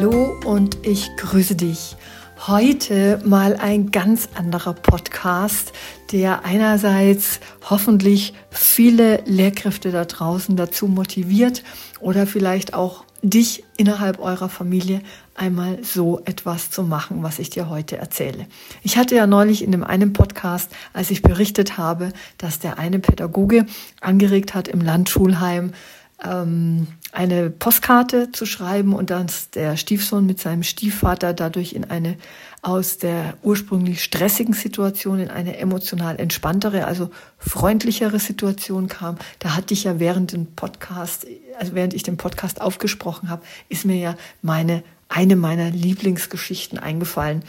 Hallo und ich grüße dich. Heute mal ein ganz anderer Podcast, der einerseits hoffentlich viele Lehrkräfte da draußen dazu motiviert oder vielleicht auch dich innerhalb eurer Familie einmal so etwas zu machen, was ich dir heute erzähle. Ich hatte ja neulich in dem einen Podcast, als ich berichtet habe, dass der eine Pädagoge angeregt hat im Landschulheim, ähm, eine Postkarte zu schreiben und dann der Stiefsohn mit seinem Stiefvater dadurch in eine aus der ursprünglich stressigen Situation in eine emotional entspanntere, also freundlichere Situation kam. Da hatte ich ja während dem Podcast, also während ich den Podcast aufgesprochen habe, ist mir ja meine eine meiner Lieblingsgeschichten eingefallen,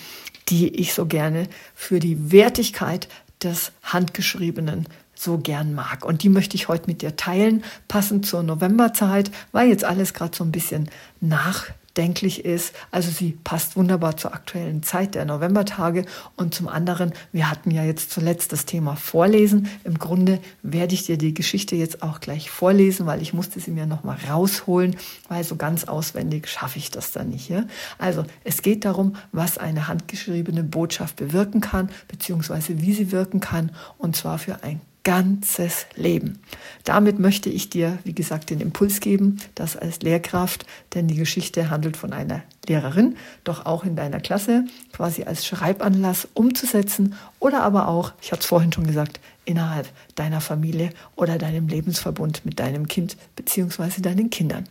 die ich so gerne für die Wertigkeit des Handgeschriebenen so gern mag. Und die möchte ich heute mit dir teilen, passend zur Novemberzeit, weil jetzt alles gerade so ein bisschen nach denklich ist. Also sie passt wunderbar zur aktuellen Zeit der Novembertage. Und zum anderen, wir hatten ja jetzt zuletzt das Thema Vorlesen. Im Grunde werde ich dir die Geschichte jetzt auch gleich vorlesen, weil ich musste sie mir nochmal rausholen, weil so ganz auswendig schaffe ich das dann nicht. Ja? Also es geht darum, was eine handgeschriebene Botschaft bewirken kann, beziehungsweise wie sie wirken kann, und zwar für ein ganzes Leben. Damit möchte ich dir, wie gesagt, den Impuls geben, das als Lehrkraft, denn die Geschichte handelt von einer Lehrerin, doch auch in deiner Klasse quasi als Schreibanlass umzusetzen oder aber auch, ich hatte es vorhin schon gesagt, innerhalb deiner Familie oder deinem Lebensverbund mit deinem Kind beziehungsweise deinen Kindern.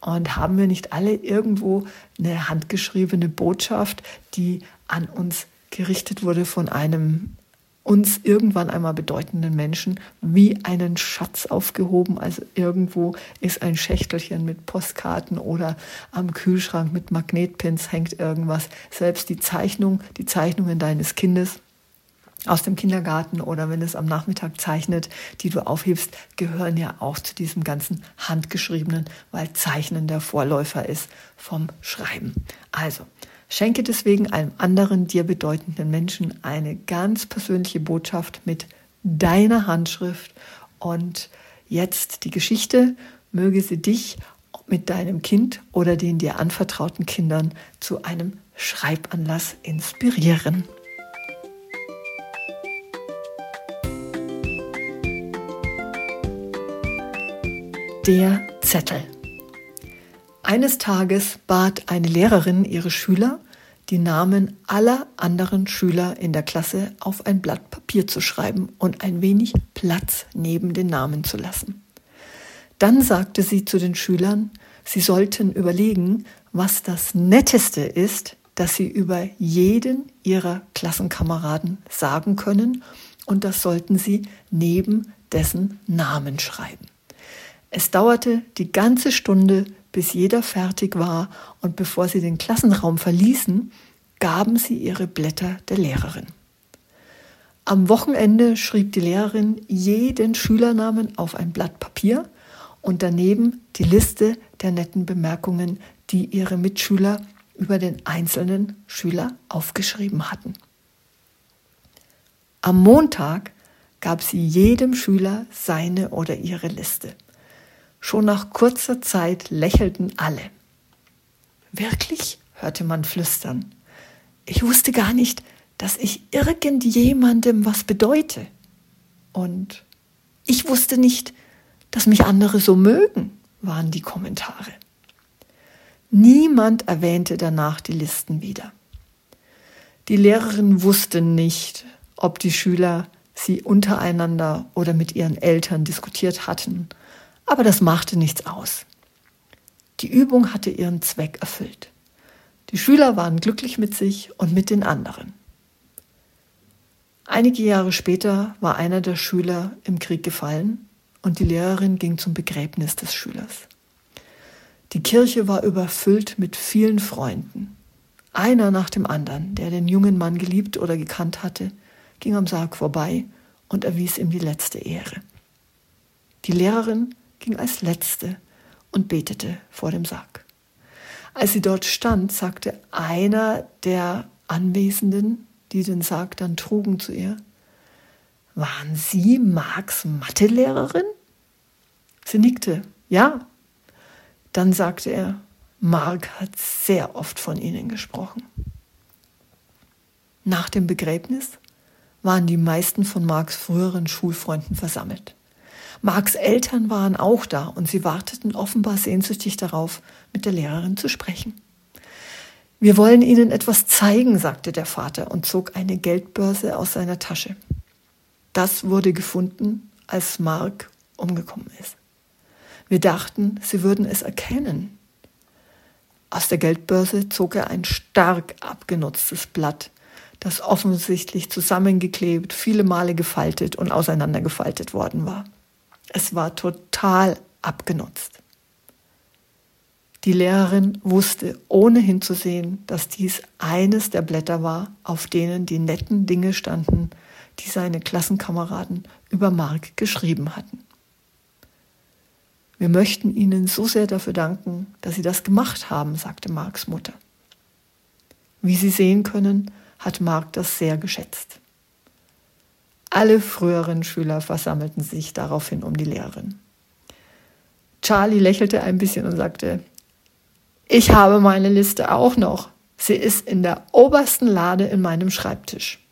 Und haben wir nicht alle irgendwo eine handgeschriebene Botschaft, die an uns gerichtet wurde von einem uns irgendwann einmal bedeutenden Menschen wie einen Schatz aufgehoben. Also irgendwo ist ein Schächtelchen mit Postkarten oder am Kühlschrank mit Magnetpins hängt irgendwas. Selbst die Zeichnung, die Zeichnungen deines Kindes aus dem Kindergarten oder wenn es am Nachmittag zeichnet, die du aufhebst, gehören ja auch zu diesem ganzen handgeschriebenen, weil Zeichnen der Vorläufer ist vom Schreiben. Also, Schenke deswegen einem anderen dir bedeutenden Menschen eine ganz persönliche Botschaft mit deiner Handschrift. Und jetzt die Geschichte, möge sie dich mit deinem Kind oder den dir anvertrauten Kindern zu einem Schreibanlass inspirieren. Der Zettel. Eines Tages bat eine Lehrerin ihre Schüler, die Namen aller anderen Schüler in der Klasse auf ein Blatt Papier zu schreiben und ein wenig Platz neben den Namen zu lassen. Dann sagte sie zu den Schülern, sie sollten überlegen, was das Netteste ist, das sie über jeden ihrer Klassenkameraden sagen können, und das sollten sie neben dessen Namen schreiben. Es dauerte die ganze Stunde, bis jeder fertig war und bevor sie den Klassenraum verließen, gaben sie ihre Blätter der Lehrerin. Am Wochenende schrieb die Lehrerin jeden Schülernamen auf ein Blatt Papier und daneben die Liste der netten Bemerkungen, die ihre Mitschüler über den einzelnen Schüler aufgeschrieben hatten. Am Montag gab sie jedem Schüler seine oder ihre Liste. Schon nach kurzer Zeit lächelten alle. Wirklich? hörte man flüstern. Ich wusste gar nicht, dass ich irgendjemandem was bedeute. Und ich wusste nicht, dass mich andere so mögen, waren die Kommentare. Niemand erwähnte danach die Listen wieder. Die Lehrerin wusste nicht, ob die Schüler sie untereinander oder mit ihren Eltern diskutiert hatten aber das machte nichts aus. Die Übung hatte ihren Zweck erfüllt. Die Schüler waren glücklich mit sich und mit den anderen. Einige Jahre später war einer der Schüler im Krieg gefallen und die Lehrerin ging zum Begräbnis des Schülers. Die Kirche war überfüllt mit vielen Freunden. Einer nach dem anderen, der den jungen Mann geliebt oder gekannt hatte, ging am Sarg vorbei und erwies ihm die letzte Ehre. Die Lehrerin ging als letzte und betete vor dem Sarg. Als sie dort stand, sagte einer der Anwesenden, die den Sarg dann trugen, zu ihr, waren Sie Marks Mathelehrerin? Sie nickte, ja. Dann sagte er, Mark hat sehr oft von Ihnen gesprochen. Nach dem Begräbnis waren die meisten von Marks früheren Schulfreunden versammelt. Marks Eltern waren auch da und sie warteten offenbar sehnsüchtig darauf, mit der Lehrerin zu sprechen. Wir wollen Ihnen etwas zeigen, sagte der Vater und zog eine Geldbörse aus seiner Tasche. Das wurde gefunden, als Mark umgekommen ist. Wir dachten, Sie würden es erkennen. Aus der Geldbörse zog er ein stark abgenutztes Blatt, das offensichtlich zusammengeklebt, viele Male gefaltet und auseinandergefaltet worden war. Es war total abgenutzt. Die Lehrerin wusste, ohne hinzusehen, dass dies eines der Blätter war, auf denen die netten Dinge standen, die seine Klassenkameraden über Mark geschrieben hatten. Wir möchten Ihnen so sehr dafür danken, dass Sie das gemacht haben, sagte Marks Mutter. Wie Sie sehen können, hat Mark das sehr geschätzt. Alle früheren Schüler versammelten sich daraufhin um die Lehrerin. Charlie lächelte ein bisschen und sagte, ich habe meine Liste auch noch. Sie ist in der obersten Lade in meinem Schreibtisch.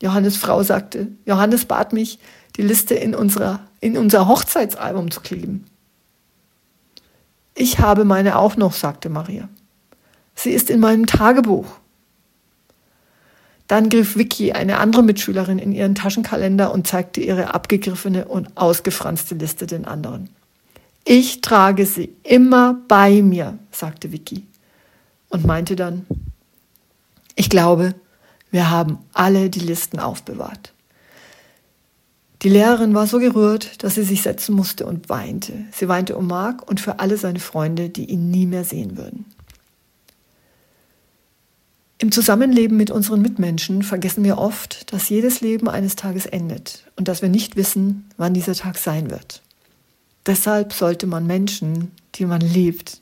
Johannes Frau sagte, Johannes bat mich, die Liste in, unserer, in unser Hochzeitsalbum zu kleben. Ich habe meine auch noch, sagte Maria. Sie ist in meinem Tagebuch. Dann griff Vicky, eine andere Mitschülerin, in ihren Taschenkalender und zeigte ihre abgegriffene und ausgefranste Liste den anderen. Ich trage sie immer bei mir, sagte Vicky und meinte dann, ich glaube, wir haben alle die Listen aufbewahrt. Die Lehrerin war so gerührt, dass sie sich setzen musste und weinte. Sie weinte um Mark und für alle seine Freunde, die ihn nie mehr sehen würden. Im Zusammenleben mit unseren Mitmenschen vergessen wir oft, dass jedes Leben eines Tages endet und dass wir nicht wissen, wann dieser Tag sein wird. Deshalb sollte man Menschen, die man liebt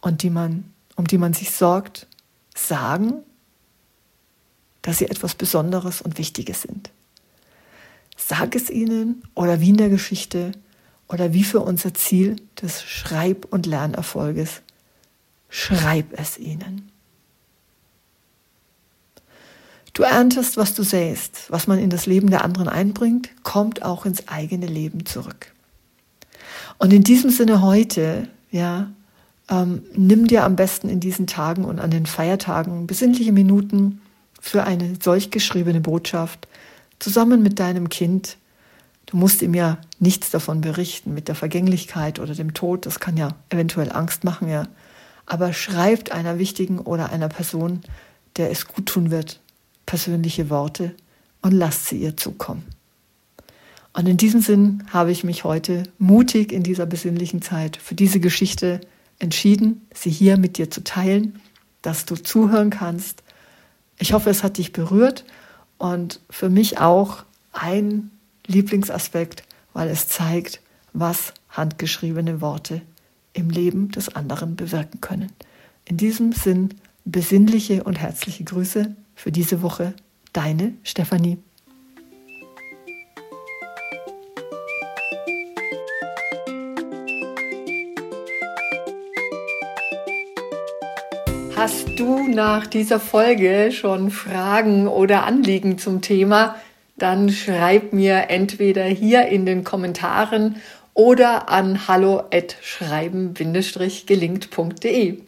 und die man, um die man sich sorgt, sagen, dass sie etwas Besonderes und Wichtiges sind. Sag es ihnen oder wie in der Geschichte oder wie für unser Ziel des Schreib- und Lernerfolges. Schreib es ihnen. Du erntest, was du säst. Was man in das Leben der anderen einbringt, kommt auch ins eigene Leben zurück. Und in diesem Sinne heute, ja, ähm, nimm dir am besten in diesen Tagen und an den Feiertagen besinnliche Minuten für eine solch geschriebene Botschaft zusammen mit deinem Kind. Du musst ihm ja nichts davon berichten mit der Vergänglichkeit oder dem Tod. Das kann ja eventuell Angst machen, ja. Aber schreibt einer wichtigen oder einer Person, der es gut tun wird, persönliche Worte und lasst sie ihr zukommen. Und in diesem Sinn habe ich mich heute mutig in dieser besinnlichen Zeit für diese Geschichte entschieden, sie hier mit dir zu teilen, dass du zuhören kannst. Ich hoffe, es hat dich berührt und für mich auch ein Lieblingsaspekt, weil es zeigt, was handgeschriebene Worte im Leben des anderen bewirken können. In diesem Sinn besinnliche und herzliche Grüße für diese Woche. Deine Stefanie. Hast du nach dieser Folge schon Fragen oder Anliegen zum Thema? Dann schreib mir entweder hier in den Kommentaren oder an hallo@schreiben-gelingt.de.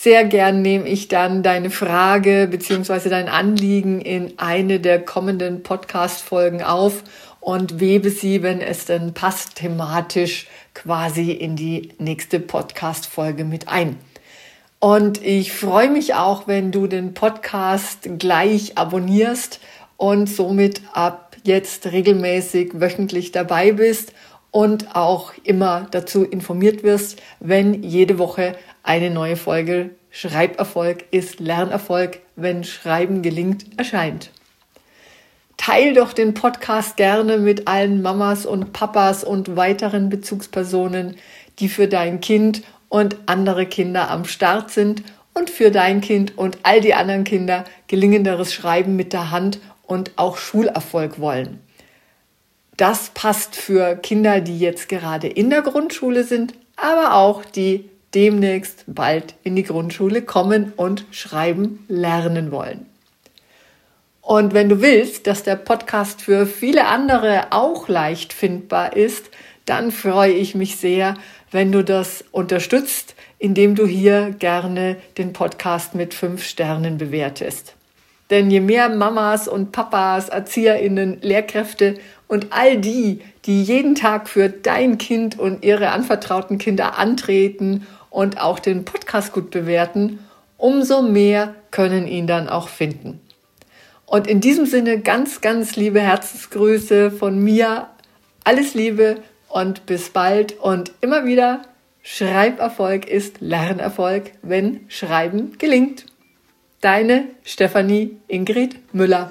Sehr gern nehme ich dann deine Frage bzw. dein Anliegen in eine der kommenden Podcast-Folgen auf und webe sie, wenn es denn passt, thematisch quasi in die nächste Podcast-Folge mit ein. Und ich freue mich auch, wenn du den Podcast gleich abonnierst und somit ab jetzt regelmäßig wöchentlich dabei bist und auch immer dazu informiert wirst, wenn jede Woche eine neue Folge Schreiberfolg ist Lernerfolg, wenn Schreiben gelingt, erscheint. Teil doch den Podcast gerne mit allen Mamas und Papas und weiteren Bezugspersonen, die für dein Kind und andere Kinder am Start sind und für dein Kind und all die anderen Kinder gelingenderes Schreiben mit der Hand und auch Schulerfolg wollen. Das passt für Kinder, die jetzt gerade in der Grundschule sind, aber auch die demnächst bald in die Grundschule kommen und schreiben lernen wollen. Und wenn du willst, dass der Podcast für viele andere auch leicht findbar ist, dann freue ich mich sehr, wenn du das unterstützt, indem du hier gerne den Podcast mit fünf Sternen bewertest. Denn je mehr Mamas und Papas, Erzieherinnen, Lehrkräfte und all die, die jeden Tag für dein Kind und ihre anvertrauten Kinder antreten und auch den Podcast gut bewerten, umso mehr können ihn dann auch finden. Und in diesem Sinne ganz, ganz liebe Herzensgrüße von mir. Alles Liebe und bis bald und immer wieder. Schreiberfolg ist Lernerfolg, wenn Schreiben gelingt. Deine Stefanie Ingrid Müller.